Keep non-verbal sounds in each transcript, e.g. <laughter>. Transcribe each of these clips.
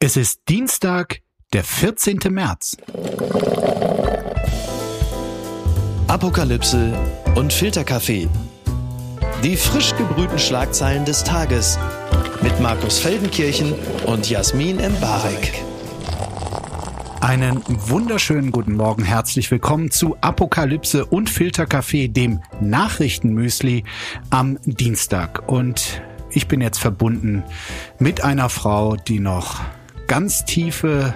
Es ist Dienstag, der 14. März. Apokalypse und Filterkaffee. Die frisch gebrühten Schlagzeilen des Tages mit Markus Feldenkirchen und Jasmin Embarek. Einen wunderschönen guten Morgen, herzlich willkommen zu Apokalypse und Filterkaffee, dem Nachrichtenmüsli am Dienstag. Und ich bin jetzt verbunden mit einer Frau, die noch ganz tiefe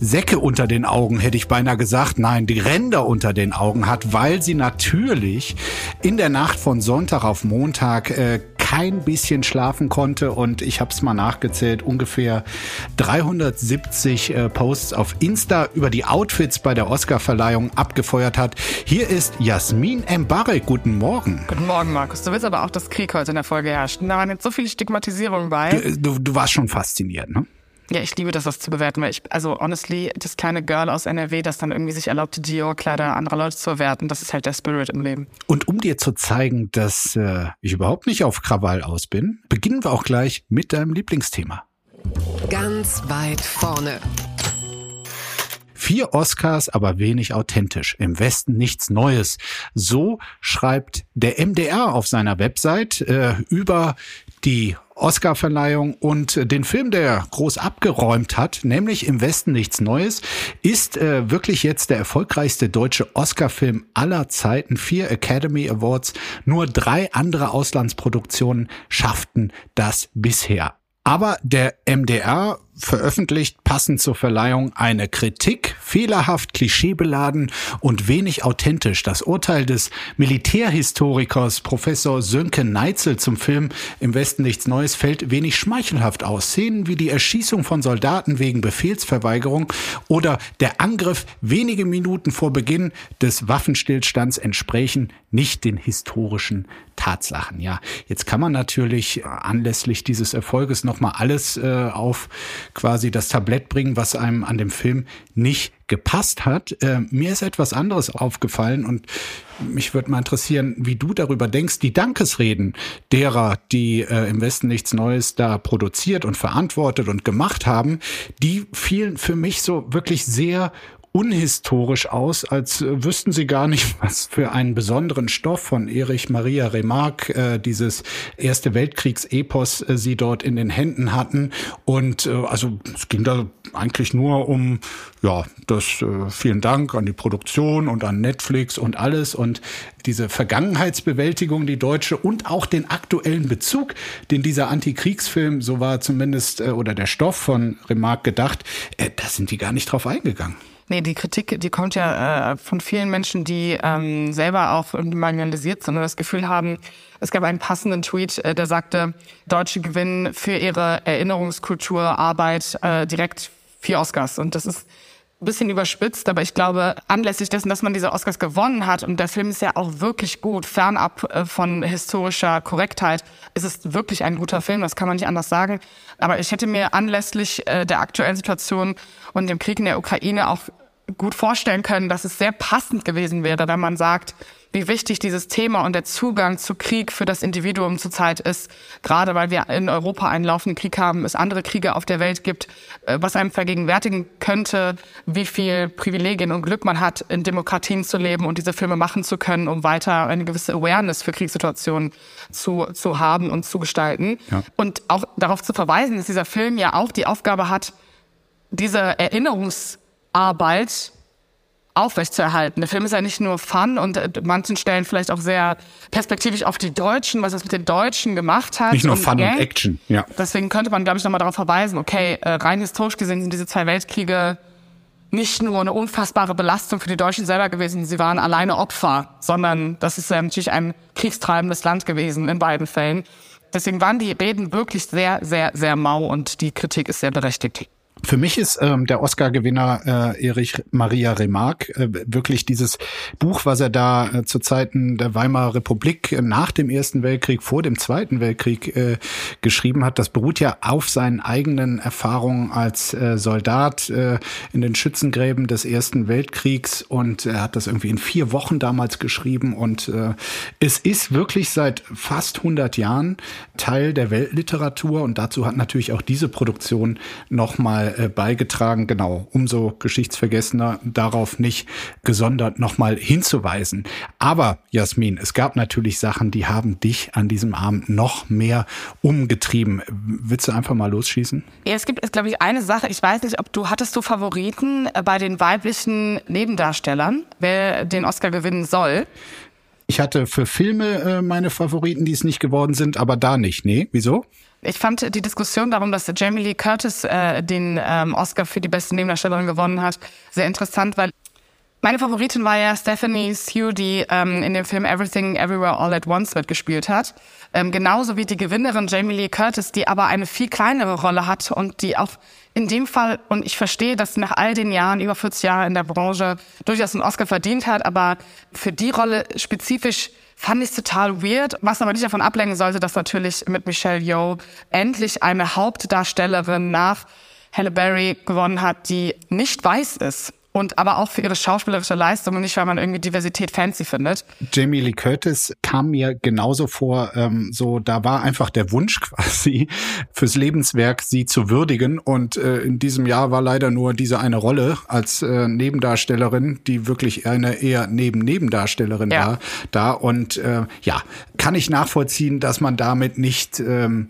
Säcke unter den Augen, hätte ich beinahe gesagt. Nein, die Ränder unter den Augen hat, weil sie natürlich in der Nacht von Sonntag auf Montag äh, kein bisschen schlafen konnte und ich habe es mal nachgezählt, ungefähr 370 äh, Posts auf Insta über die Outfits bei der Oscarverleihung abgefeuert hat. Hier ist Jasmin Mbarek. Guten Morgen. Guten Morgen, Markus. Du willst aber auch, dass Krieg heute in der Folge herrscht. Da waren jetzt so viele Stigmatisierungen bei. Du, du, du warst schon fasziniert, ne? Ja, ich liebe das, das zu bewerten, weil ich, also honestly, das kleine Girl aus NRW, das dann irgendwie sich erlaubt, Dior-Kleider anderer Leute zu verwerten, das ist halt der Spirit im Leben. Und um dir zu zeigen, dass äh, ich überhaupt nicht auf Krawall aus bin, beginnen wir auch gleich mit deinem Lieblingsthema. Ganz weit vorne. Vier Oscars, aber wenig authentisch. Im Westen nichts Neues. So schreibt der MDR auf seiner Website äh, über die Oscarverleihung und den Film, der groß abgeräumt hat, nämlich Im Westen nichts Neues, ist äh, wirklich jetzt der erfolgreichste deutsche Oscarfilm aller Zeiten. Vier Academy Awards, nur drei andere Auslandsproduktionen schafften das bisher. Aber der MDR veröffentlicht passend zur Verleihung eine Kritik, fehlerhaft, klischeebeladen und wenig authentisch. Das Urteil des Militärhistorikers Professor Sönke Neitzel zum Film Im Westen nichts Neues fällt wenig schmeichelhaft aus. Szenen wie die Erschießung von Soldaten wegen Befehlsverweigerung oder der Angriff wenige Minuten vor Beginn des Waffenstillstands entsprechen nicht den historischen Tatsachen. Ja, jetzt kann man natürlich anlässlich dieses Erfolges nochmal alles äh, auf quasi das Tablett bringen, was einem an dem Film nicht gepasst hat. Äh, mir ist etwas anderes aufgefallen und mich würde mal interessieren, wie du darüber denkst. Die Dankesreden derer, die äh, im Westen nichts Neues da produziert und verantwortet und gemacht haben, die fielen für mich so wirklich sehr unhistorisch aus, als äh, wüssten sie gar nicht, <laughs> was für einen besonderen Stoff von Erich Maria Remarque, äh, dieses Erste Weltkriegs-Epos, äh, sie dort in den Händen hatten. Und äh, also es ging da eigentlich nur um, ja, das äh, vielen Dank an die Produktion und an Netflix und alles und diese Vergangenheitsbewältigung, die deutsche und auch den aktuellen Bezug, den dieser Antikriegsfilm, so war zumindest, äh, oder der Stoff von Remarque gedacht, äh, da sind die gar nicht drauf eingegangen. Nee, die Kritik, die kommt ja äh, von vielen Menschen, die ähm, selber auch marginalisiert sind und das Gefühl haben, es gab einen passenden Tweet, äh, der sagte, Deutsche gewinnen für ihre Erinnerungskultur, Arbeit äh, direkt vier Oscars. Und das ist bisschen überspitzt, aber ich glaube, anlässlich dessen, dass man diese Oscars gewonnen hat, und der Film ist ja auch wirklich gut, fernab äh, von historischer Korrektheit, ist es wirklich ein guter Film, das kann man nicht anders sagen. Aber ich hätte mir anlässlich äh, der aktuellen Situation und dem Krieg in der Ukraine auch gut vorstellen können, dass es sehr passend gewesen wäre, wenn man sagt, wie wichtig dieses Thema und der Zugang zu Krieg für das Individuum zurzeit ist. Gerade weil wir in Europa einen laufenden Krieg haben, es andere Kriege auf der Welt gibt, äh, was einem vergegenwärtigen könnte, wie viel Privilegien und Glück man hat, in Demokratien zu leben und diese Filme machen zu können, um weiter eine gewisse Awareness für Kriegssituationen zu, zu haben und zu gestalten. Ja. Und auch darauf zu verweisen, dass dieser Film ja auch die Aufgabe hat, diese Erinnerungsarbeit aufrechtzuerhalten. Der Film ist ja nicht nur Fun und an manchen Stellen vielleicht auch sehr perspektivisch auf die Deutschen, was es mit den Deutschen gemacht hat. Nicht nur und Fun Gang. und Action, ja. Deswegen könnte man, glaube ich, nochmal darauf verweisen, okay, äh, rein historisch gesehen sind diese zwei Weltkriege nicht nur eine unfassbare Belastung für die Deutschen selber gewesen, sie waren alleine Opfer, sondern das ist natürlich ein kriegstreibendes Land gewesen in beiden Fällen. Deswegen waren die Reden wirklich sehr, sehr, sehr mau und die Kritik ist sehr berechtigt. Für mich ist ähm, der Oscar-Gewinner äh, Erich Maria Remarque äh, wirklich dieses Buch, was er da äh, zu Zeiten der Weimarer Republik äh, nach dem Ersten Weltkrieg, vor dem Zweiten Weltkrieg äh, geschrieben hat. Das beruht ja auf seinen eigenen Erfahrungen als äh, Soldat äh, in den Schützengräben des Ersten Weltkriegs. Und er hat das irgendwie in vier Wochen damals geschrieben. Und äh, es ist wirklich seit fast 100 Jahren Teil der Weltliteratur. Und dazu hat natürlich auch diese Produktion nochmal äh, beigetragen, genau, umso geschichtsvergessener darauf nicht gesondert nochmal hinzuweisen. Aber Jasmin, es gab natürlich Sachen, die haben dich an diesem Abend noch mehr umgetrieben. Willst du einfach mal losschießen? Ja, es gibt, glaube ich, eine Sache. Ich weiß nicht, ob du hattest du Favoriten äh, bei den weiblichen Nebendarstellern, wer den Oscar gewinnen soll. Ich hatte für Filme äh, meine Favoriten, die es nicht geworden sind, aber da nicht. Nee, wieso? Ich fand die Diskussion darum, dass Jamie Lee Curtis äh, den ähm, Oscar für die beste Nebendarstellerin gewonnen hat, sehr interessant, weil meine Favoritin war ja Stephanie Sue, die ähm, in dem Film Everything Everywhere All at Once mitgespielt hat. Ähm, genauso wie die Gewinnerin Jamie Lee Curtis, die aber eine viel kleinere Rolle hat und die auch in dem Fall, und ich verstehe, dass nach all den Jahren, über 40 Jahre in der Branche, durchaus einen Oscar verdient hat, aber für die Rolle spezifisch fand ich total weird, was aber nicht davon ablenken sollte, dass natürlich mit Michelle Yeoh endlich eine Hauptdarstellerin nach Halle Berry gewonnen hat, die nicht weiß ist und aber auch für ihre schauspielerische Leistung und nicht, weil man irgendwie Diversität fancy findet. Jamie Lee Curtis kam mir genauso vor, ähm, so da war einfach der Wunsch <laughs> quasi fürs Lebenswerk sie zu würdigen und äh, in diesem Jahr war leider nur diese eine Rolle als äh, Nebendarstellerin, die wirklich eine eher neben-Nebendarstellerin ja. war, da und äh, ja, kann ich nachvollziehen, dass man damit nicht ähm,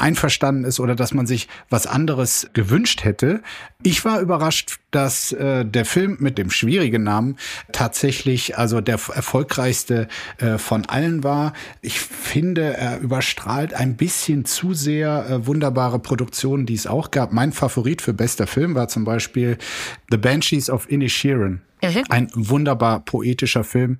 einverstanden ist oder dass man sich was anderes gewünscht hätte. Ich war überrascht, dass äh, der Film mit dem schwierigen Namen tatsächlich also der erfolgreichste äh, von allen war. Ich finde, er überstrahlt ein bisschen zu sehr äh, wunderbare Produktionen, die es auch gab. Mein Favorit für bester Film war zum Beispiel The Banshees of Inisherin. Mhm. Ein wunderbar poetischer Film,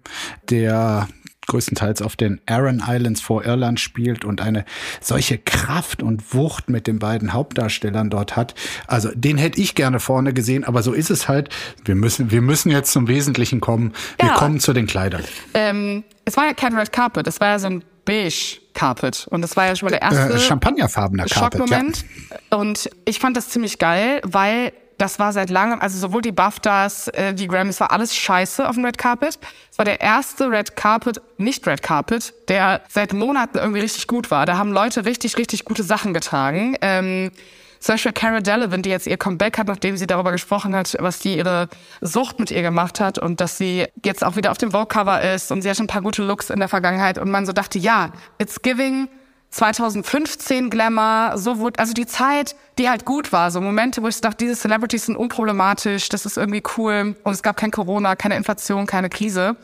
der größtenteils auf den Aran Islands vor Irland spielt und eine solche Kraft und Wucht mit den beiden Hauptdarstellern dort hat. Also den hätte ich gerne vorne gesehen, aber so ist es halt. Wir müssen, wir müssen jetzt zum Wesentlichen kommen. Wir ja. kommen zu den Kleidern. Ähm, es war ja kein Red Carpet, es war ja so ein beige Carpet. Und das war ja schon mal der erste äh, Champagnerfarbener Carpet. Schockmoment. Ja. Und ich fand das ziemlich geil, weil das war seit langem, also sowohl die BAFTAs, äh, die Grammys, war alles scheiße auf dem Red Carpet. Es war der erste Red Carpet, nicht Red Carpet, der seit Monaten irgendwie richtig gut war. Da haben Leute richtig, richtig gute Sachen getragen. Ähm, zum Beispiel Cara Delevingne, die jetzt ihr Comeback hat, nachdem sie darüber gesprochen hat, was die ihre Sucht mit ihr gemacht hat und dass sie jetzt auch wieder auf dem Vogue-Cover ist und sie hat schon ein paar gute Looks in der Vergangenheit und man so dachte, ja, it's giving 2015 Glamour, so wurde, also die Zeit, die halt gut war, so Momente, wo ich dachte, diese Celebrities sind unproblematisch, das ist irgendwie cool und es gab kein Corona, keine Inflation, keine Krise.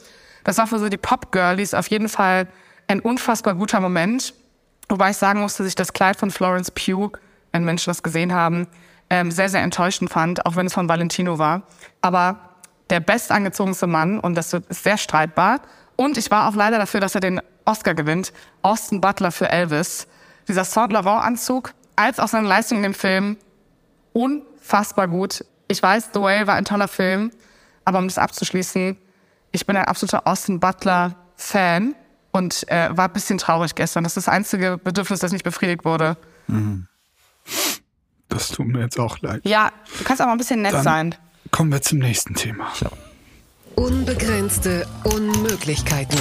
Das war für so die Pop-Girlies auf jeden Fall ein unfassbar guter Moment. Wobei ich sagen musste, dass ich das Kleid von Florence Pugh, wenn Menschen das gesehen haben, ähm, sehr, sehr enttäuschend fand, auch wenn es von Valentino war. Aber der bestangezogenste Mann, und das ist sehr streitbar, und ich war auch leider dafür, dass er den Oscar gewinnt. Austin Butler für Elvis. Dieser Saint Laurent Anzug, als auch seine Leistung in dem Film, unfassbar gut. Ich weiß, The Whale war ein toller Film, aber um das abzuschließen, ich bin ein absoluter Austin Butler Fan und äh, war ein bisschen traurig gestern. Das ist das einzige Bedürfnis, das nicht befriedigt wurde. Mhm. Das tut mir jetzt auch leid. Ja, du kannst aber ein bisschen nett Dann sein. Kommen wir zum nächsten Thema. Unbegrenzte Unmöglichkeiten.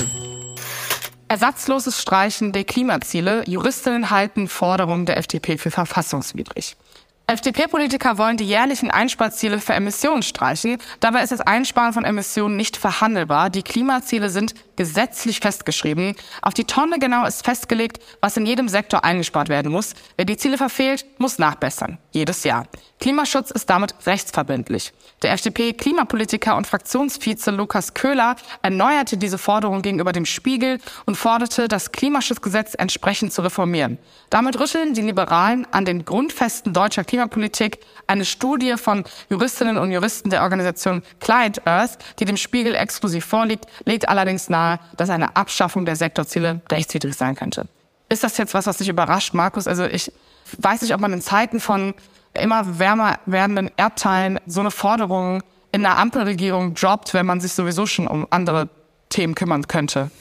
Ersatzloses Streichen der Klimaziele. Juristinnen halten Forderungen der FDP für verfassungswidrig. FDP-Politiker wollen die jährlichen Einsparziele für Emissionen streichen. Dabei ist das Einsparen von Emissionen nicht verhandelbar. Die Klimaziele sind gesetzlich festgeschrieben. Auf die Tonne genau ist festgelegt, was in jedem Sektor eingespart werden muss. Wer die Ziele verfehlt, muss nachbessern. Jedes Jahr. Klimaschutz ist damit rechtsverbindlich. Der FDP-Klimapolitiker und Fraktionsvize Lukas Köhler erneuerte diese Forderung gegenüber dem Spiegel und forderte, das Klimaschutzgesetz entsprechend zu reformieren. Damit rütteln die Liberalen an den Grundfesten deutscher Klimapolitik. Eine Studie von Juristinnen und Juristen der Organisation Client Earth, die dem Spiegel exklusiv vorliegt, legt allerdings nahe, dass eine Abschaffung der Sektorziele rechtswidrig sein könnte. Ist das jetzt was, was dich überrascht, Markus? Also ich weiß nicht, ob man in Zeiten von immer wärmer werdenden Erdteilen so eine Forderung in der Ampelregierung droppt, wenn man sich sowieso schon um andere Themen kümmern könnte.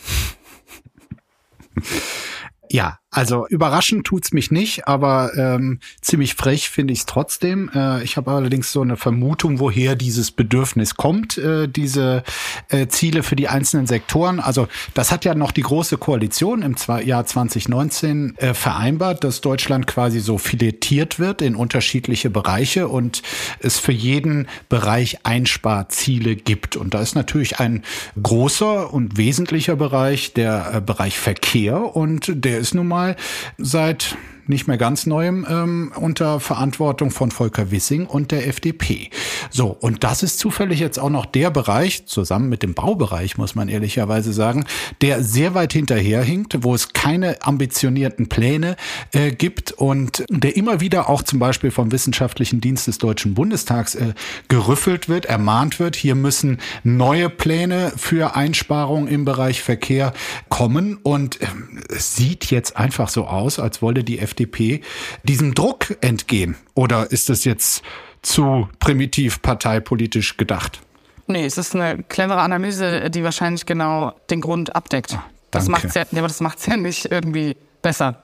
Ja, also überraschend tut's mich nicht, aber ähm, ziemlich frech finde ich es trotzdem. Äh, ich habe allerdings so eine Vermutung, woher dieses Bedürfnis kommt, äh, diese äh, Ziele für die einzelnen Sektoren. Also das hat ja noch die große Koalition im Jahr 2019 äh, vereinbart, dass Deutschland quasi so filetiert wird in unterschiedliche Bereiche und es für jeden Bereich Einsparziele gibt. Und da ist natürlich ein großer und wesentlicher Bereich der äh, Bereich Verkehr und der ist nun mal mal. Seit nicht mehr ganz neuem, ähm, unter Verantwortung von Volker Wissing und der FDP. So, und das ist zufällig jetzt auch noch der Bereich, zusammen mit dem Baubereich, muss man ehrlicherweise sagen, der sehr weit hinterherhinkt, wo es keine ambitionierten Pläne äh, gibt und der immer wieder auch zum Beispiel vom Wissenschaftlichen Dienst des Deutschen Bundestags äh, gerüffelt wird, ermahnt wird, hier müssen neue Pläne für Einsparungen im Bereich Verkehr kommen und äh, es sieht jetzt einfach so aus, als wolle die FDP FDP diesem Druck entgehen? Oder ist das jetzt zu primitiv parteipolitisch gedacht? Nee, es ist eine clevere Analyse, die wahrscheinlich genau den Grund abdeckt. Ach, das macht's ja, aber das macht's ja nicht irgendwie besser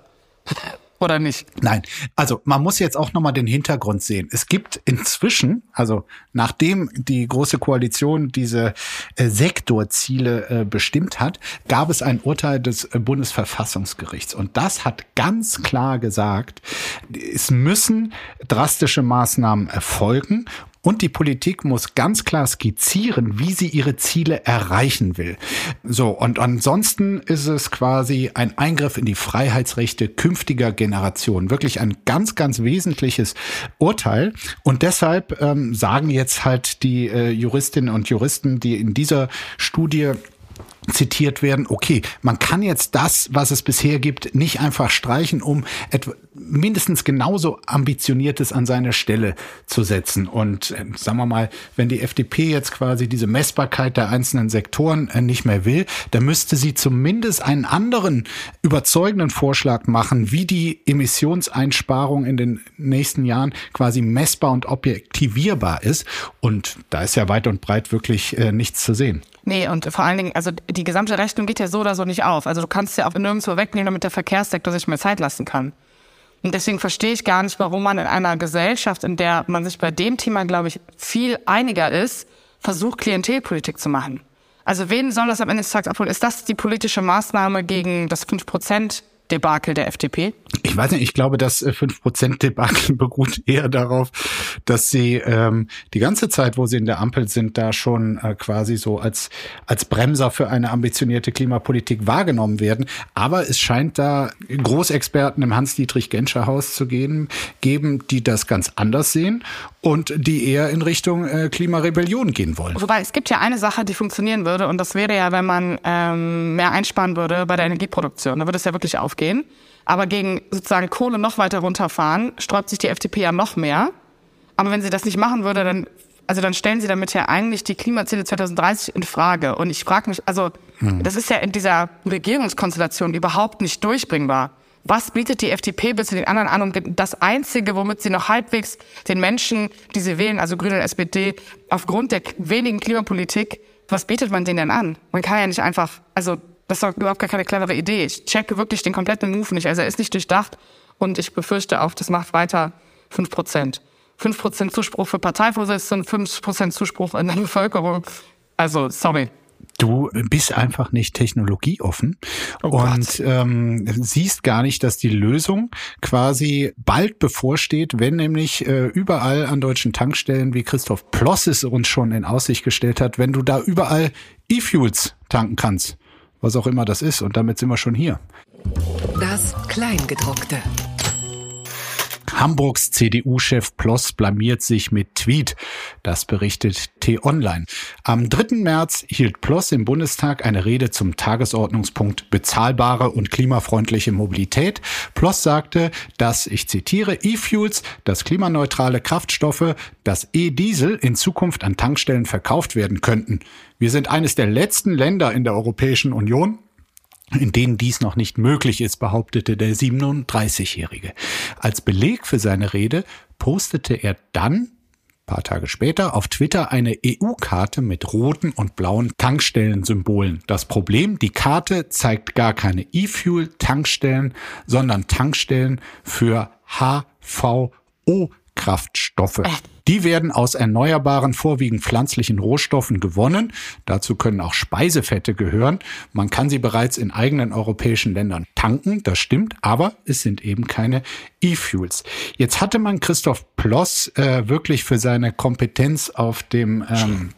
oder nicht? Nein, also man muss jetzt auch nochmal den Hintergrund sehen. Es gibt inzwischen, also nachdem die Große Koalition diese äh, Sektorziele äh, bestimmt hat, gab es ein Urteil des äh, Bundesverfassungsgerichts. Und das hat ganz klar gesagt, es müssen drastische Maßnahmen erfolgen und die Politik muss ganz klar skizzieren, wie sie ihre Ziele erreichen will. So, und ansonsten ist es quasi ein Eingriff in die Freiheitsrechte künftiger Generationen. Wirklich ein ganz, ganz wesentliches Urteil. Und deshalb ähm, sagen jetzt halt die äh, Juristinnen und Juristen, die in dieser Studie zitiert werden, okay, man kann jetzt das, was es bisher gibt, nicht einfach streichen, um mindestens genauso ambitioniertes an seine Stelle zu setzen. Und äh, sagen wir mal, wenn die FDP jetzt quasi diese Messbarkeit der einzelnen Sektoren äh, nicht mehr will, dann müsste sie zumindest einen anderen überzeugenden Vorschlag machen, wie die Emissionseinsparung in den nächsten Jahren quasi messbar und objektivierbar ist. Und da ist ja weit und breit wirklich äh, nichts zu sehen. Nee, und vor allen Dingen, also die gesamte Rechnung geht ja so oder so nicht auf. Also du kannst ja auch nirgendwo wegnehmen, damit der Verkehrssektor sich mehr Zeit lassen kann. Und deswegen verstehe ich gar nicht, warum man in einer Gesellschaft, in der man sich bei dem Thema, glaube ich, viel einiger ist, versucht, Klientelpolitik zu machen. Also wen soll das am Ende des Tages abholen? Ist das die politische Maßnahme gegen das 5 Prozent Debakel der FDP? Ich weiß nicht, ich glaube, das 5%-Debakel äh, <laughs> beruht eher darauf, dass sie ähm, die ganze Zeit, wo sie in der Ampel sind, da schon äh, quasi so als, als Bremser für eine ambitionierte Klimapolitik wahrgenommen werden. Aber es scheint da Großexperten im Hans-Dietrich-Genscher-Haus zu geben, geben, die das ganz anders sehen und die eher in Richtung äh, Klimarebellion gehen wollen. Wobei es gibt ja eine Sache, die funktionieren würde und das wäre ja, wenn man ähm, mehr einsparen würde bei der Energieproduktion. Da würde es ja wirklich aufgehen. Aber gegen sozusagen Kohle noch weiter runterfahren, sträubt sich die FDP ja noch mehr. Aber wenn sie das nicht machen würde, dann also dann stellen sie damit ja eigentlich die Klimaziele 2030 in Frage. Und ich frage mich, also hm. das ist ja in dieser Regierungskonstellation überhaupt nicht durchbringbar was bietet die FDP bis zu den anderen an? Und das Einzige, womit sie noch halbwegs den Menschen, die sie wählen, also Grüne und SPD, aufgrund der wenigen Klimapolitik, was bietet man denen denn an? Man kann ja nicht einfach, also das ist doch überhaupt gar keine clevere Idee. Ich checke wirklich den kompletten Move nicht. Also er ist nicht durchdacht und ich befürchte auch, das macht weiter fünf Prozent. Fünf Prozent Zuspruch für Parteivorsitzende, fünf Prozent Zuspruch in der Bevölkerung. Also, sorry. Du bist einfach nicht technologieoffen oh und ähm, siehst gar nicht, dass die Lösung quasi bald bevorsteht, wenn nämlich äh, überall an deutschen Tankstellen, wie Christoph Ploss es uns schon in Aussicht gestellt hat, wenn du da überall E-Fuels tanken kannst, was auch immer das ist. Und damit sind wir schon hier. Das Kleingedruckte. Hamburgs CDU-Chef Ploss blamiert sich mit Tweet. Das berichtet T-Online. Am 3. März hielt Ploss im Bundestag eine Rede zum Tagesordnungspunkt bezahlbare und klimafreundliche Mobilität. Ploss sagte, dass, ich zitiere, E-Fuels, das klimaneutrale Kraftstoffe, das E-Diesel in Zukunft an Tankstellen verkauft werden könnten. Wir sind eines der letzten Länder in der Europäischen Union, in denen dies noch nicht möglich ist, behauptete der 37-Jährige. Als Beleg für seine Rede postete er dann paar Tage später auf Twitter eine EU-Karte mit roten und blauen Tankstellen-Symbolen. Das Problem, die Karte zeigt gar keine E-Fuel-Tankstellen, sondern Tankstellen für HVO Kraftstoffe. Die werden aus erneuerbaren, vorwiegend pflanzlichen Rohstoffen gewonnen. Dazu können auch Speisefette gehören. Man kann sie bereits in eigenen europäischen Ländern tanken, das stimmt, aber es sind eben keine E-Fuels. Jetzt hatte man Christoph Ploss äh, wirklich für seine Kompetenz auf dem ähm,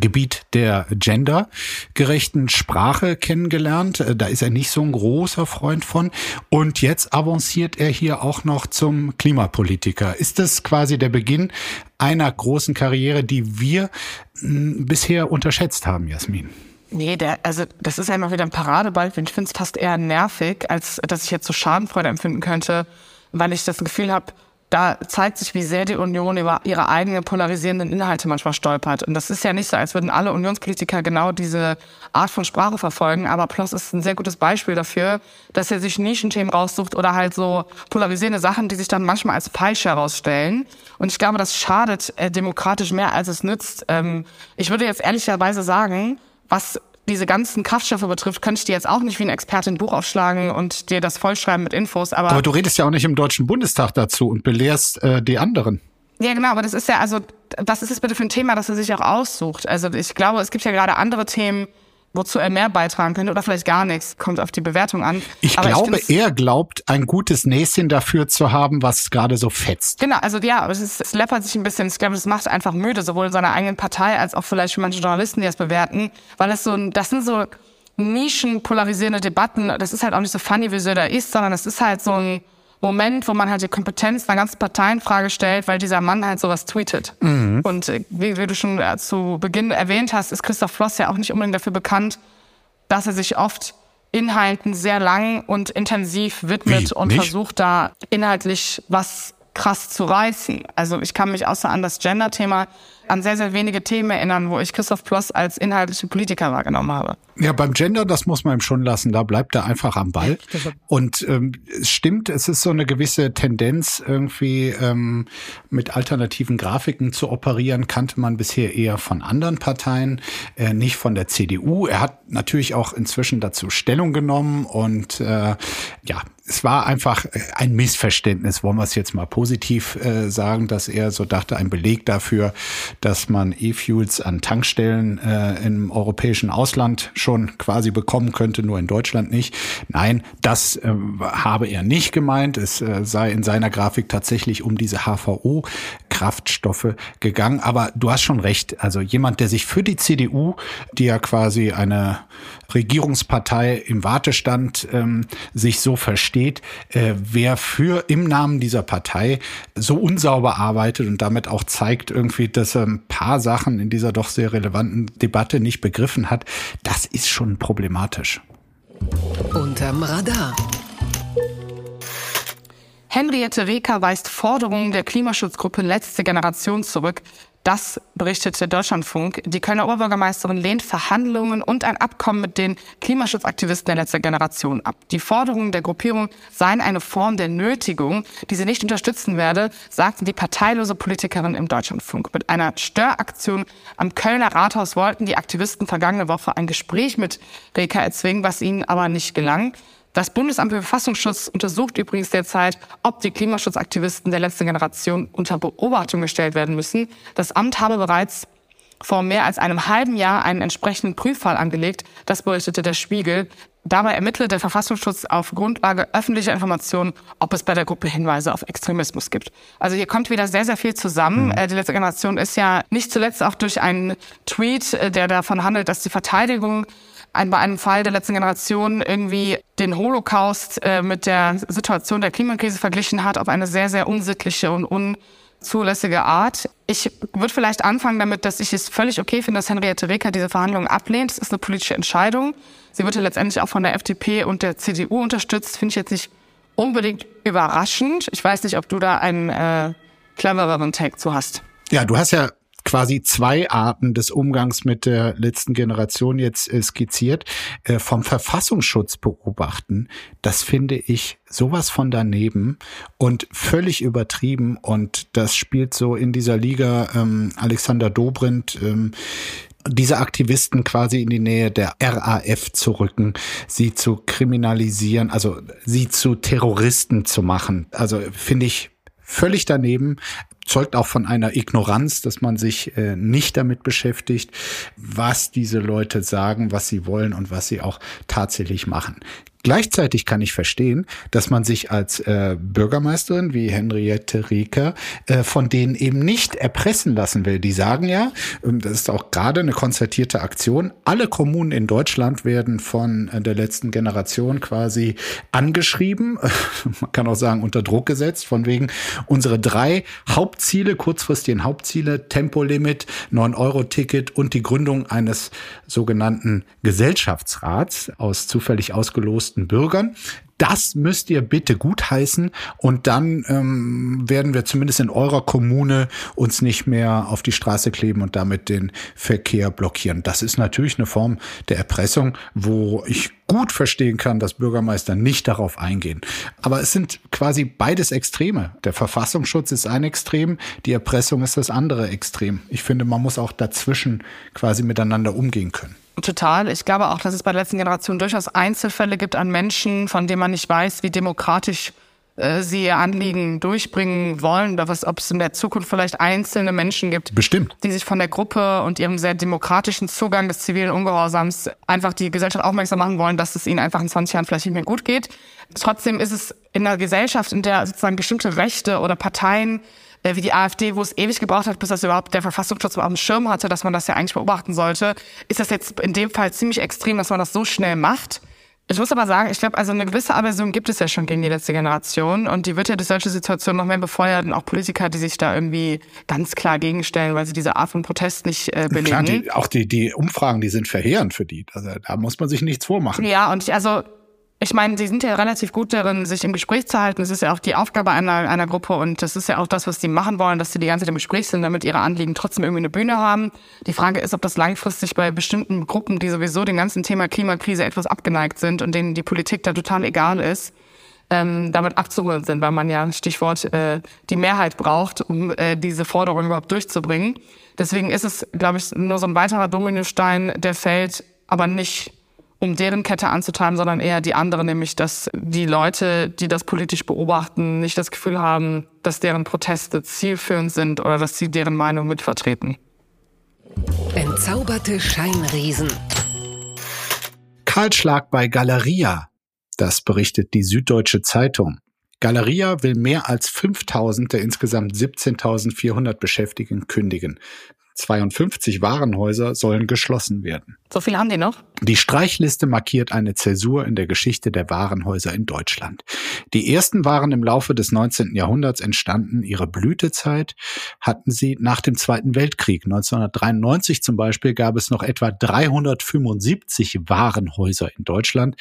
Gebiet der gendergerechten Sprache kennengelernt. Äh, da ist er nicht so ein großer Freund von. Und jetzt avanciert er hier auch noch zum Klimapolitiker. Ist das quasi der Beginn einer großen Karriere, die wir hm, bisher unterschätzt haben, Jasmin? Nee, der, also das ist ja immer wieder ein Paradeball. Ich finde es fast eher nervig, als dass ich jetzt so Schadenfreude empfinden könnte, weil ich das Gefühl habe, da zeigt sich, wie sehr die Union über ihre eigenen polarisierenden Inhalte manchmal stolpert. Und das ist ja nicht so, als würden alle Unionspolitiker genau diese Art von Sprache verfolgen. Aber Ploss ist ein sehr gutes Beispiel dafür, dass er sich Nischenthemen raussucht oder halt so polarisierende Sachen, die sich dann manchmal als falsch herausstellen. Und ich glaube, das schadet äh, demokratisch mehr, als es nützt. Ähm, ich würde jetzt ehrlicherweise sagen, was diese ganzen Kraftstoffe betrifft, könnte ich dir jetzt auch nicht wie ein Experte ein Buch aufschlagen und dir das vollschreiben mit Infos. Aber, aber du redest ja auch nicht im Deutschen Bundestag dazu und belehrst äh, die anderen. Ja, genau, aber das ist ja, also, was ist das bitte für ein Thema, das er sich auch aussucht? Also ich glaube, es gibt ja gerade andere Themen, wozu er mehr beitragen könnte oder vielleicht gar nichts. Kommt auf die Bewertung an. Ich aber glaube, ich er glaubt, ein gutes Näschen dafür zu haben, was gerade so fetzt. Genau, also ja, es, ist, es läppert sich ein bisschen. Ich glaube, das macht einfach müde, sowohl in seiner eigenen Partei als auch vielleicht für manche Journalisten, die das bewerten, weil es so, das sind so Nischen polarisierende Debatten. Das ist halt auch nicht so funny, wie so da ist, sondern es ist halt so ein Moment, wo man halt die Kompetenz einer ganzen Partei in Frage stellt, weil dieser Mann halt sowas tweetet. Mhm. Und äh, wie, wie, du schon äh, zu Beginn erwähnt hast, ist Christoph Floss ja auch nicht unbedingt dafür bekannt, dass er sich oft Inhalten sehr lang und intensiv widmet wie? und nicht? versucht da inhaltlich was krass zu reißen. Also ich kann mich außer an das Gender-Thema an sehr, sehr wenige Themen erinnern, wo ich Christoph Ploss als inhaltliche Politiker wahrgenommen habe. Ja, beim Gender, das muss man ihm schon lassen. Da bleibt er einfach am Ball. Und ähm, es stimmt, es ist so eine gewisse Tendenz, irgendwie ähm, mit alternativen Grafiken zu operieren, kannte man bisher eher von anderen Parteien, äh, nicht von der CDU. Er hat natürlich auch inzwischen dazu Stellung genommen und äh, ja, es war einfach ein Missverständnis, wollen wir es jetzt mal positiv äh, sagen, dass er so dachte, ein Beleg dafür, dass man E-Fuels an Tankstellen äh, im europäischen Ausland schon quasi bekommen könnte, nur in Deutschland nicht. Nein, das äh, habe er nicht gemeint. Es äh, sei in seiner Grafik tatsächlich um diese HVO-Kraftstoffe gegangen. Aber du hast schon recht. Also jemand, der sich für die CDU, die ja quasi eine Regierungspartei im Wartestand ähm, sich so versteht, äh, wer für im Namen dieser Partei so unsauber arbeitet und damit auch zeigt irgendwie, dass er ein paar Sachen in dieser doch sehr relevanten Debatte nicht begriffen hat, das ist schon problematisch. Unterm Radar. Henriette Reker weist Forderungen der Klimaschutzgruppe Letzte Generation zurück, das berichtete Deutschlandfunk. Die Kölner Oberbürgermeisterin lehnt Verhandlungen und ein Abkommen mit den Klimaschutzaktivisten der letzten Generation ab. Die Forderungen der Gruppierung seien eine Form der Nötigung, die sie nicht unterstützen werde, sagte die parteilose Politikerin im Deutschlandfunk. Mit einer Störaktion am Kölner Rathaus wollten die Aktivisten vergangene Woche ein Gespräch mit Reka erzwingen, was ihnen aber nicht gelang. Das Bundesamt für Verfassungsschutz untersucht übrigens derzeit, ob die Klimaschutzaktivisten der letzten Generation unter Beobachtung gestellt werden müssen. Das Amt habe bereits vor mehr als einem halben Jahr einen entsprechenden Prüffall angelegt. Das berichtete der Spiegel. Dabei ermittelt der Verfassungsschutz auf Grundlage öffentlicher Informationen, ob es bei der Gruppe Hinweise auf Extremismus gibt. Also hier kommt wieder sehr, sehr viel zusammen. Mhm. Die letzte Generation ist ja nicht zuletzt auch durch einen Tweet, äh, der davon handelt, dass die Verteidigung ein, bei einem Fall der letzten Generation irgendwie den Holocaust äh, mit der Situation der Klimakrise verglichen hat, auf eine sehr, sehr unsittliche und unzulässige Art. Ich würde vielleicht anfangen damit, dass ich es völlig okay finde, dass Henriette Reker diese Verhandlungen ablehnt. Es ist eine politische Entscheidung. Sie wird ja letztendlich auch von der FDP und der CDU unterstützt. Finde ich jetzt nicht unbedingt überraschend. Ich weiß nicht, ob du da einen äh, clevereren Take zu hast. Ja, du hast ja quasi zwei Arten des Umgangs mit der letzten Generation jetzt äh, skizziert, äh, vom Verfassungsschutz beobachten, das finde ich sowas von daneben und völlig übertrieben. Und das spielt so in dieser Liga ähm, Alexander Dobrindt ähm, diese Aktivisten quasi in die Nähe der RAF zu rücken, sie zu kriminalisieren, also sie zu Terroristen zu machen. Also finde ich völlig daneben zeugt auch von einer Ignoranz, dass man sich äh, nicht damit beschäftigt, was diese Leute sagen, was sie wollen und was sie auch tatsächlich machen. Gleichzeitig kann ich verstehen, dass man sich als äh, Bürgermeisterin wie Henriette Rieker äh, von denen eben nicht erpressen lassen will. Die sagen ja, ähm, das ist auch gerade eine konzertierte Aktion, alle Kommunen in Deutschland werden von äh, der letzten Generation quasi angeschrieben, <laughs> man kann auch sagen unter Druck gesetzt, von wegen unsere drei Hauptziele, kurzfristigen Hauptziele, Tempolimit, 9-Euro-Ticket und die Gründung eines sogenannten Gesellschaftsrats aus zufällig ausgelosten meisten Bürgern. Das müsst ihr bitte gutheißen und dann ähm, werden wir zumindest in eurer Kommune uns nicht mehr auf die Straße kleben und damit den Verkehr blockieren. Das ist natürlich eine Form der Erpressung, wo ich gut verstehen kann, dass Bürgermeister nicht darauf eingehen. Aber es sind quasi beides Extreme. Der Verfassungsschutz ist ein Extrem, die Erpressung ist das andere Extrem. Ich finde, man muss auch dazwischen quasi miteinander umgehen können. Total. Ich glaube auch, dass es bei der letzten Generation durchaus Einzelfälle gibt an Menschen, von denen man nicht weiß, wie demokratisch äh, sie ihr Anliegen durchbringen wollen oder was, ob es in der Zukunft vielleicht einzelne Menschen gibt, Bestimmt. die sich von der Gruppe und ihrem sehr demokratischen Zugang des zivilen Ungehorsams einfach die Gesellschaft aufmerksam machen wollen, dass es ihnen einfach in 20 Jahren vielleicht nicht mehr gut geht. Trotzdem ist es in einer Gesellschaft, in der sozusagen bestimmte Rechte oder Parteien wie die AfD, wo es ewig gebraucht hat, bis das überhaupt der Verfassungsschutz auf dem Schirm hatte, dass man das ja eigentlich beobachten sollte, ist das jetzt in dem Fall ziemlich extrem, dass man das so schnell macht. Ich muss aber sagen, ich glaube, also eine gewisse Aversion gibt es ja schon gegen die letzte Generation und die wird ja durch solche Situationen noch mehr befeuert und auch Politiker, die sich da irgendwie ganz klar gegenstellen, weil sie diese Art von Protest nicht äh, belegen. Klar, die, auch die, die Umfragen, die sind verheerend für die. Also da muss man sich nichts vormachen. Ja, und ich, also ich meine, sie sind ja relativ gut darin, sich im Gespräch zu halten. Das ist ja auch die Aufgabe einer, einer Gruppe und das ist ja auch das, was sie machen wollen, dass sie die ganze Zeit im Gespräch sind, damit ihre Anliegen trotzdem irgendwie eine Bühne haben. Die Frage ist, ob das langfristig bei bestimmten Gruppen, die sowieso dem ganzen Thema Klimakrise etwas abgeneigt sind und denen die Politik da total egal ist, ähm, damit abzuholen sind, weil man ja, Stichwort, äh, die Mehrheit braucht, um äh, diese Forderung überhaupt durchzubringen. Deswegen ist es, glaube ich, nur so ein weiterer Dominostein, der fällt, aber nicht um deren Kette anzutreiben, sondern eher die andere, nämlich dass die Leute, die das politisch beobachten, nicht das Gefühl haben, dass deren Proteste zielführend sind oder dass sie deren Meinung mitvertreten. Entzauberte Scheinriesen. Kahlschlag bei Galeria. Das berichtet die Süddeutsche Zeitung. Galeria will mehr als 5000 der insgesamt 17.400 Beschäftigten kündigen. 52 Warenhäuser sollen geschlossen werden. So viel haben die noch? Die Streichliste markiert eine Zäsur in der Geschichte der Warenhäuser in Deutschland. Die ersten waren im Laufe des 19. Jahrhunderts entstanden. Ihre Blütezeit hatten sie nach dem Zweiten Weltkrieg. 1993 zum Beispiel gab es noch etwa 375 Warenhäuser in Deutschland.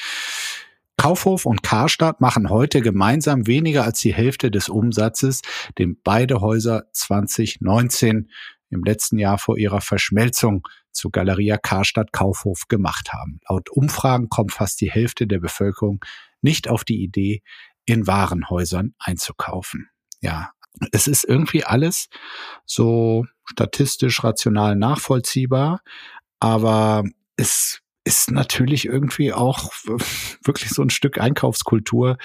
Kaufhof und Karstadt machen heute gemeinsam weniger als die Hälfte des Umsatzes, den beide Häuser 2019 im letzten Jahr vor ihrer Verschmelzung zu Galeria Karstadt Kaufhof gemacht haben. Laut Umfragen kommt fast die Hälfte der Bevölkerung nicht auf die Idee, in Warenhäusern einzukaufen. Ja, es ist irgendwie alles so statistisch rational nachvollziehbar, aber es ist natürlich irgendwie auch <laughs> wirklich so ein Stück Einkaufskultur,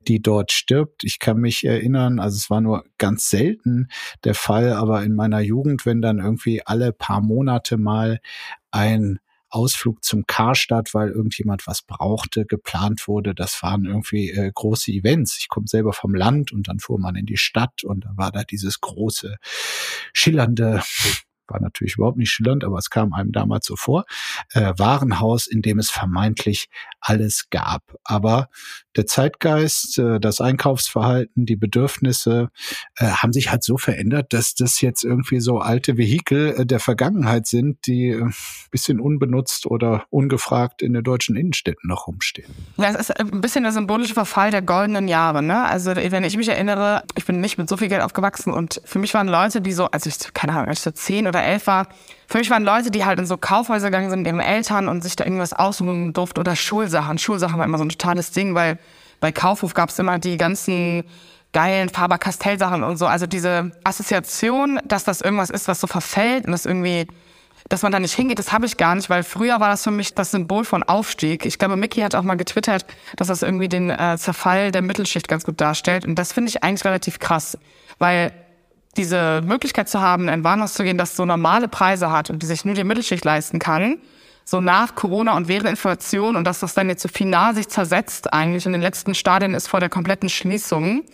die dort stirbt. Ich kann mich erinnern, also es war nur ganz selten der Fall, aber in meiner Jugend, wenn dann irgendwie alle paar Monate mal ein Ausflug zum Karstadt, weil irgendjemand was brauchte, geplant wurde. Das waren irgendwie äh, große Events. Ich komme selber vom Land und dann fuhr man in die Stadt und da war da dieses große, schillernde war natürlich überhaupt nicht schillernd, aber es kam einem damals so vor, äh, Warenhaus, in dem es vermeintlich alles gab. Aber der Zeitgeist, äh, das Einkaufsverhalten, die Bedürfnisse äh, haben sich halt so verändert, dass das jetzt irgendwie so alte Vehikel äh, der Vergangenheit sind, die äh, bisschen unbenutzt oder ungefragt in den deutschen Innenstädten noch rumstehen. Ja, es ist ein bisschen der symbolische Verfall der goldenen Jahre. Ne? Also wenn ich mich erinnere, ich bin nicht mit so viel Geld aufgewachsen und für mich waren Leute, die so, also ich, keine Ahnung, als ich so zehn oder oder elf war, für mich waren Leute, die halt in so Kaufhäuser gegangen sind mit ihren Eltern und sich da irgendwas aussuchen durften oder Schulsachen. Schulsachen war immer so ein totales Ding, weil bei Kaufhof gab es immer die ganzen geilen Faber-Castell-Sachen und so. Also diese Assoziation, dass das irgendwas ist, was so verfällt und das irgendwie, dass man da nicht hingeht, das habe ich gar nicht, weil früher war das für mich das Symbol von Aufstieg. Ich glaube, Mickey hat auch mal getwittert, dass das irgendwie den äh, Zerfall der Mittelschicht ganz gut darstellt. Und das finde ich eigentlich relativ krass, weil diese Möglichkeit zu haben, in ein Warenhaus zu gehen, das so normale Preise hat und die sich nur die Mittelschicht leisten kann, so nach Corona und während Inflation und dass das dann jetzt so final sich zersetzt eigentlich in den letzten Stadien ist vor der kompletten Schließung,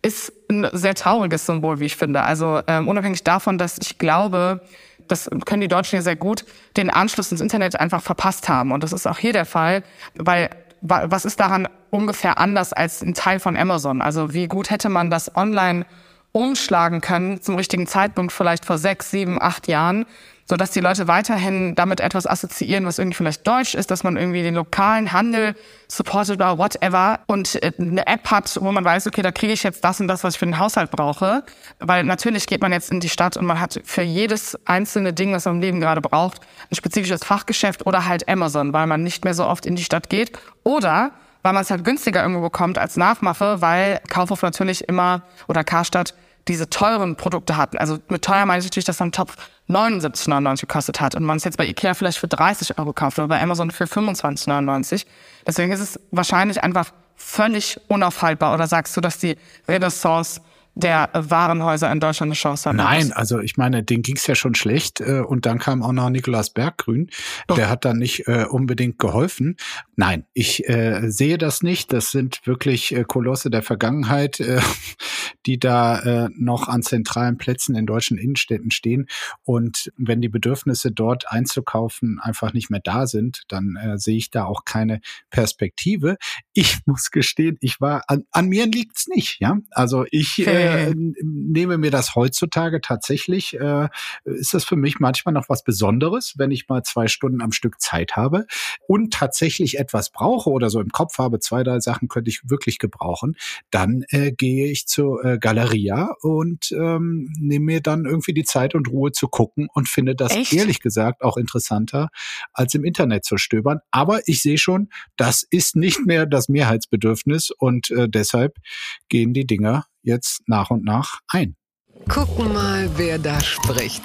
ist ein sehr trauriges Symbol, wie ich finde. Also ähm, unabhängig davon, dass ich glaube, das können die Deutschen ja sehr gut, den Anschluss ins Internet einfach verpasst haben. Und das ist auch hier der Fall, weil was ist daran ungefähr anders als ein Teil von Amazon? Also wie gut hätte man das online umschlagen können zum richtigen Zeitpunkt, vielleicht vor sechs, sieben, acht Jahren, so dass die Leute weiterhin damit etwas assoziieren, was irgendwie vielleicht deutsch ist, dass man irgendwie den lokalen Handel supportet oder whatever und äh, eine App hat, wo man weiß, okay, da kriege ich jetzt das und das, was ich für den Haushalt brauche. Weil natürlich geht man jetzt in die Stadt und man hat für jedes einzelne Ding, was man im Leben gerade braucht, ein spezifisches Fachgeschäft oder halt Amazon, weil man nicht mehr so oft in die Stadt geht. Oder weil man es halt günstiger irgendwo bekommt als Nachmache, weil Kaufhof natürlich immer oder Karstadt diese teuren Produkte hatten. Also mit teuer meine ich natürlich, dass dann Topf 79,99 gekostet hat und man es jetzt bei Ikea vielleicht für 30 Euro kauft oder bei Amazon für 25,99. Deswegen ist es wahrscheinlich einfach völlig unaufhaltbar. Oder sagst du, dass die Renaissance der Warenhäuser in Deutschland eine Chance hat. Nein, also ich meine, den ging's ja schon schlecht äh, und dann kam auch noch Nikolaus Berggrün. Doch. Der hat dann nicht äh, unbedingt geholfen. Nein, ich äh, sehe das nicht. Das sind wirklich äh, Kolosse der Vergangenheit, äh, <laughs> die da äh, noch an zentralen Plätzen in deutschen Innenstädten stehen. Und wenn die Bedürfnisse dort einzukaufen einfach nicht mehr da sind, dann äh, sehe ich da auch keine Perspektive. Ich <laughs> muss gestehen, ich war an, an mir liegt's nicht. Ja, also ich äh, äh, nehme mir das heutzutage tatsächlich, äh, ist das für mich manchmal noch was Besonderes, wenn ich mal zwei Stunden am Stück Zeit habe und tatsächlich etwas brauche oder so im Kopf habe, zwei, drei Sachen könnte ich wirklich gebrauchen, dann äh, gehe ich zur äh, Galeria und ähm, nehme mir dann irgendwie die Zeit und Ruhe zu gucken und finde das Echt? ehrlich gesagt auch interessanter, als im Internet zu stöbern. Aber ich sehe schon, das ist nicht mehr das Mehrheitsbedürfnis und äh, deshalb gehen die Dinger jetzt nach und nach ein. Gucken mal, wer da spricht.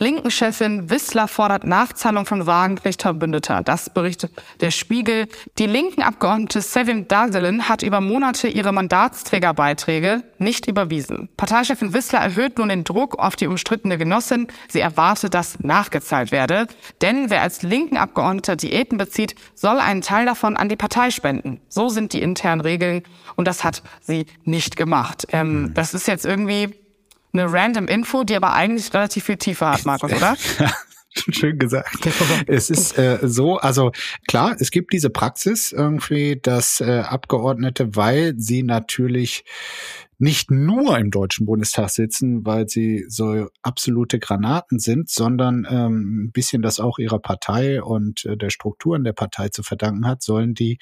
Linken-Chefin Wissler fordert Nachzahlung von Wagenknecht-Verbündeter. Das berichtet der Spiegel. Die linken Abgeordnete Sevim Dagdalin hat über Monate ihre Mandatsträgerbeiträge nicht überwiesen. Parteichefin Wissler erhöht nun den Druck auf die umstrittene Genossin. Sie erwartet, dass nachgezahlt werde. Denn wer als linken Abgeordneter Diäten bezieht, soll einen Teil davon an die Partei spenden. So sind die internen Regeln. Und das hat sie nicht gemacht. Ähm, hm. das ist jetzt irgendwie eine random Info, die aber eigentlich relativ viel tiefer hat, Markus, oder? <laughs> Schön gesagt. Es ist äh, so, also klar, es gibt diese Praxis irgendwie, dass äh, Abgeordnete, weil sie natürlich nicht nur im Deutschen Bundestag sitzen, weil sie so absolute Granaten sind, sondern ähm, ein bisschen das auch ihrer Partei und äh, der Strukturen der Partei zu verdanken hat, sollen die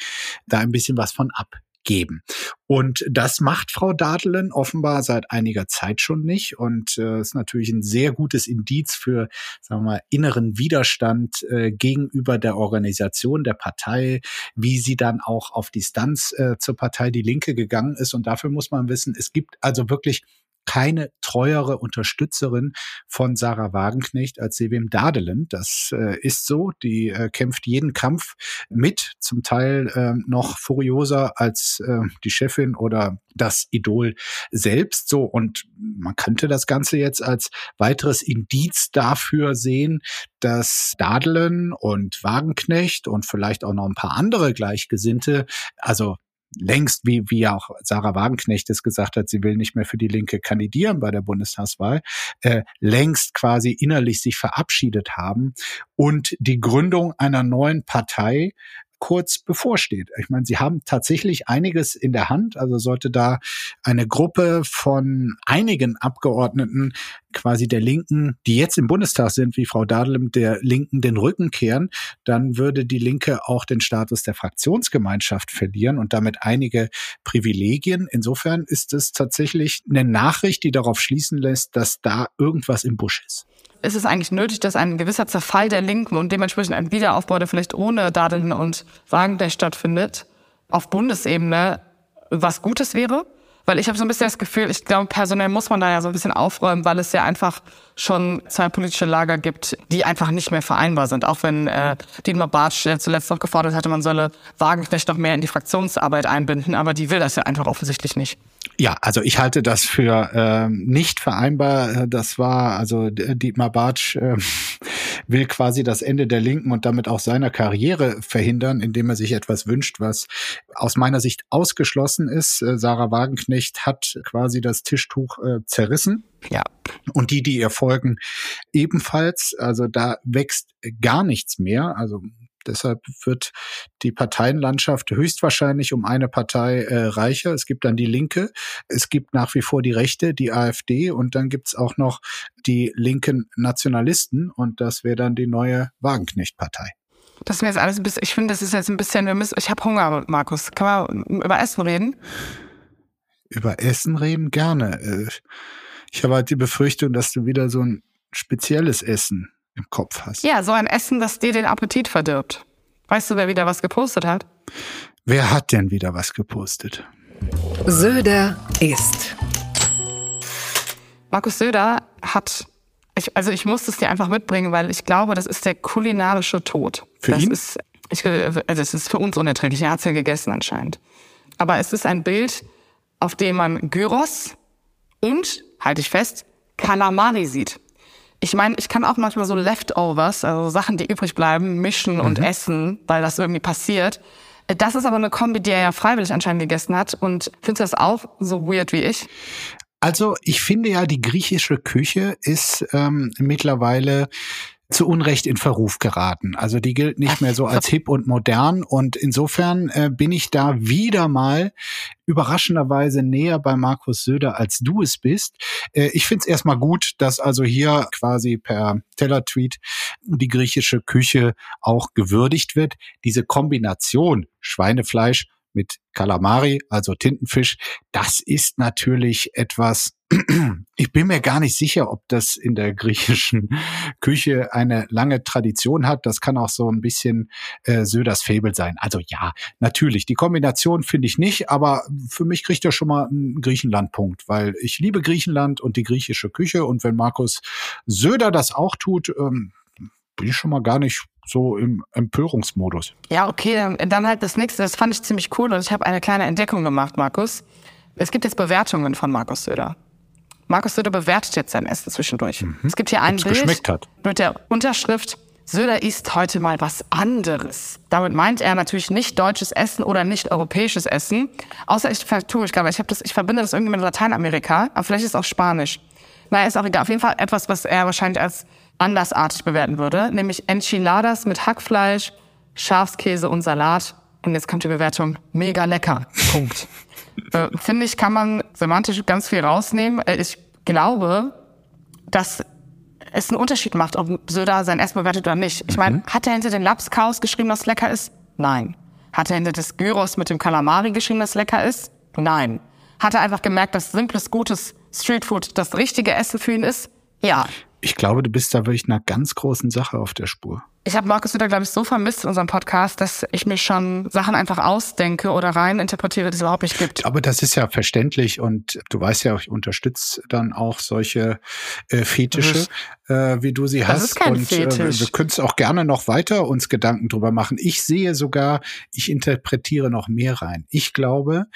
da ein bisschen was von ab geben. Und das macht Frau Dadelen offenbar seit einiger Zeit schon nicht und äh, ist natürlich ein sehr gutes Indiz für, sagen wir mal, inneren Widerstand äh, gegenüber der Organisation der Partei, wie sie dann auch auf Distanz äh, zur Partei Die Linke gegangen ist. Und dafür muss man wissen, es gibt also wirklich keine treuere Unterstützerin von Sarah Wagenknecht als Sevim Dadelen. Das äh, ist so. Die äh, kämpft jeden Kampf mit, zum Teil äh, noch furioser als äh, die Chefin oder das Idol selbst. So und man könnte das Ganze jetzt als weiteres Indiz dafür sehen, dass Dadelen und Wagenknecht und vielleicht auch noch ein paar andere Gleichgesinnte, also längst, wie, wie auch Sarah Wagenknecht es gesagt hat, sie will nicht mehr für die Linke kandidieren bei der Bundestagswahl, äh, längst quasi innerlich sich verabschiedet haben und die Gründung einer neuen Partei kurz bevorsteht. Ich meine, sie haben tatsächlich einiges in der Hand. Also sollte da eine Gruppe von einigen Abgeordneten quasi der Linken, die jetzt im Bundestag sind, wie Frau Dadelem, der Linken den Rücken kehren, dann würde die Linke auch den Status der Fraktionsgemeinschaft verlieren und damit einige Privilegien. Insofern ist es tatsächlich eine Nachricht, die darauf schließen lässt, dass da irgendwas im Busch ist ist es eigentlich nötig, dass ein gewisser Zerfall der Linken und dementsprechend ein Wiederaufbau, der vielleicht ohne Dadeln und Wagenknecht stattfindet, auf Bundesebene was Gutes wäre? Weil ich habe so ein bisschen das Gefühl, ich glaube, personell muss man da ja so ein bisschen aufräumen, weil es ja einfach schon zwei politische Lager gibt, die einfach nicht mehr vereinbar sind. Auch wenn äh, Dietmar Bartsch ja zuletzt noch gefordert hatte, man solle Wagenknecht noch mehr in die Fraktionsarbeit einbinden, aber die will das ja einfach offensichtlich nicht. Ja, also ich halte das für äh, nicht vereinbar. Das war, also Dietmar Bartsch äh, <laughs> will quasi das Ende der Linken und damit auch seiner Karriere verhindern, indem er sich etwas wünscht, was aus meiner Sicht ausgeschlossen ist. Äh, Sarah Wagenknecht hat quasi das Tischtuch äh, zerrissen. Ja. Und die, die ihr folgen, ebenfalls. Also da wächst gar nichts mehr. Also Deshalb wird die Parteienlandschaft höchstwahrscheinlich um eine Partei äh, reicher. Es gibt dann die Linke, es gibt nach wie vor die Rechte, die AfD und dann gibt's auch noch die linken Nationalisten und das wäre dann die neue Wagenknecht-Partei. Das ist mir jetzt alles ein bisschen, ich finde, das ist jetzt ein bisschen, wir müssen, ich habe Hunger, Markus. Kann man über Essen reden? Über Essen reden? Gerne. Äh, ich habe halt die Befürchtung, dass du wieder so ein spezielles Essen im Kopf hast. Ja, so ein Essen, das dir den Appetit verdirbt. Weißt du, wer wieder was gepostet hat? Wer hat denn wieder was gepostet? Söder ist. Markus Söder hat, ich, also ich muss es dir einfach mitbringen, weil ich glaube, das ist der kulinarische Tod. Für das ihn? Ist, ich, also das ist für uns unerträglich. Er hat es ja gegessen anscheinend. Aber es ist ein Bild, auf dem man Gyros und, halte ich fest, Kalamari sieht. Ich meine, ich kann auch manchmal so Leftovers, also Sachen, die übrig bleiben, mischen und mhm. essen, weil das irgendwie passiert. Das ist aber eine Kombi, die er ja freiwillig anscheinend gegessen hat. Und findest du das auch so weird wie ich? Also ich finde ja, die griechische Küche ist ähm, mittlerweile zu Unrecht in Verruf geraten. Also die gilt nicht mehr so als hip und modern und insofern äh, bin ich da wieder mal überraschenderweise näher bei Markus Söder, als du es bist. Äh, ich finde es erstmal gut, dass also hier quasi per Teller-Tweet die griechische Küche auch gewürdigt wird. Diese Kombination Schweinefleisch mit Kalamari, also Tintenfisch, das ist natürlich etwas, <clears throat> ich bin mir gar nicht sicher, ob das in der griechischen Küche eine lange Tradition hat. Das kann auch so ein bisschen äh, Söders Fabel sein. Also ja, natürlich. Die Kombination finde ich nicht, aber für mich kriegt er schon mal einen Griechenlandpunkt, weil ich liebe Griechenland und die griechische Küche. Und wenn Markus Söder das auch tut, ähm, bin ich schon mal gar nicht so im Empörungsmodus. Ja, okay, dann halt das nächste. Das fand ich ziemlich cool und ich habe eine kleine Entdeckung gemacht, Markus. Es gibt jetzt Bewertungen von Markus Söder. Markus Söder bewertet jetzt sein Essen zwischendurch. Mhm. Es gibt hier ein Bild mit der Unterschrift Söder isst heute mal was anderes. Damit meint er natürlich nicht deutsches Essen oder nicht europäisches Essen. Außer ich vertue ich glaube, ich das, ich verbinde das irgendwie mit Lateinamerika, aber vielleicht ist es auch Spanisch. Naja, ist auch egal. Auf jeden Fall etwas, was er wahrscheinlich als andersartig bewerten würde, nämlich Enchiladas mit Hackfleisch, Schafskäse und Salat. Und jetzt kommt die Bewertung, mega lecker. Punkt. <laughs> äh, Finde ich, kann man semantisch ganz viel rausnehmen. Äh, ich glaube, dass es einen Unterschied macht, ob Söder sein Essen bewertet oder nicht. Ich meine, mhm. hat er hinter den Lapskaus geschrieben, dass lecker ist? Nein. Hat er hinter des Gyros mit dem Kalamari geschrieben, dass lecker ist? Nein. Hat er einfach gemerkt, dass simples, gutes Streetfood das richtige Essen für ihn ist? Ja. Ich glaube, du bist da wirklich einer ganz großen Sache auf der Spur. Ich habe Markus wieder, glaube ich, so vermisst in unserem Podcast, dass ich mir schon Sachen einfach ausdenke oder rein interpretiere, die es überhaupt nicht gibt. Aber das ist ja verständlich und du weißt ja, ich unterstütze dann auch solche äh, Fetische, äh, wie du sie das hast. Ist kein und Fetisch. Äh, wir können es auch gerne noch weiter uns Gedanken drüber machen. Ich sehe sogar, ich interpretiere noch mehr rein. Ich glaube,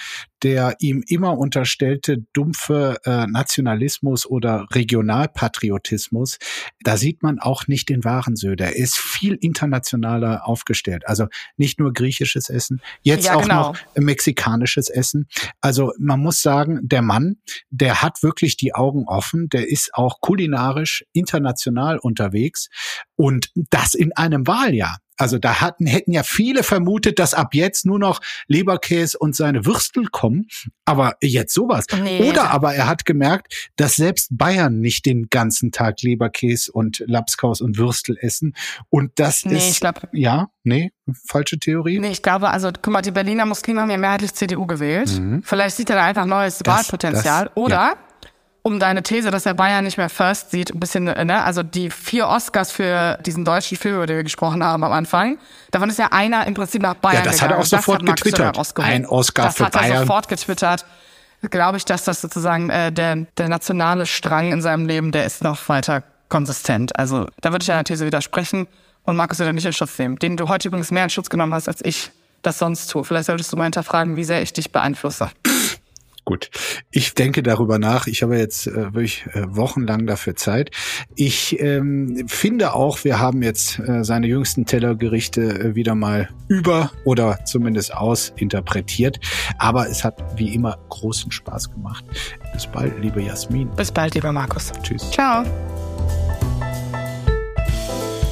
der ihm immer unterstellte dumpfe äh, Nationalismus oder Regionalpatriotismus, da sieht man auch nicht den wahren Söder. Er ist viel internationaler aufgestellt. Also nicht nur griechisches Essen, jetzt Ja, auch genau. noch mexikanisches Essen. Also man muss sagen, der Mann, der hat wirklich die Augen offen, der ist auch kulinarisch international unterwegs und das in einem Wahljahr. Also da hatten, hätten ja viele vermutet, dass ab jetzt nur noch Leberkäse und seine Würstel kommen. Aber jetzt sowas. Nee. Oder aber er hat gemerkt, dass selbst Bayern nicht den ganzen Tag Leberkäse und Lapskaus und Würstel essen. Und das Nee, ist, ich glaub- ja, nee, falsche Theorie. Nee, ich glaube, also guck mal, die Berliner Muslime haben ja mehrheitlich CDU gewählt. Vielleicht sieht er da einfach neues Wahlpotenzial. das- Oder, ja. Um deine These, dass er Bayern nicht mehr first sieht, ein bisschen, äh, ne, also die vier Oscars für diesen deutschen Film, über den wir gesprochen haben am Anfang, davon ist ja einer im Prinzip nach Bayern Ja, das hat er gegangen. auch das sofort getwittert. Ein Oscar das für hat er Bayern. sofort getwittert. Glaube ich, dass das sozusagen äh, der, der nationale Strang in seinem Leben, der ist noch weiter konsistent. Also da würde ich einer These widersprechen und Markus Söder nicht in Schutz nehmen, den du heute übrigens mehr in Schutz genommen hast, als ich das sonst tue. Vielleicht solltest du mal hinterfragen, wie sehr ich dich beeinflusse. Gut, ich denke darüber nach. Ich habe jetzt äh, wirklich äh, wochenlang dafür Zeit. Ich ähm, finde auch, wir haben jetzt äh, seine jüngsten Tellergerichte äh, wieder mal über oder zumindest ausinterpretiert. Aber es hat wie immer großen Spaß gemacht. Bis bald, liebe Jasmin. Bis bald, lieber Markus. Tschüss. Ciao.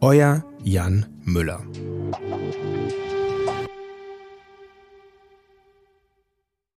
Euer Jan Müller.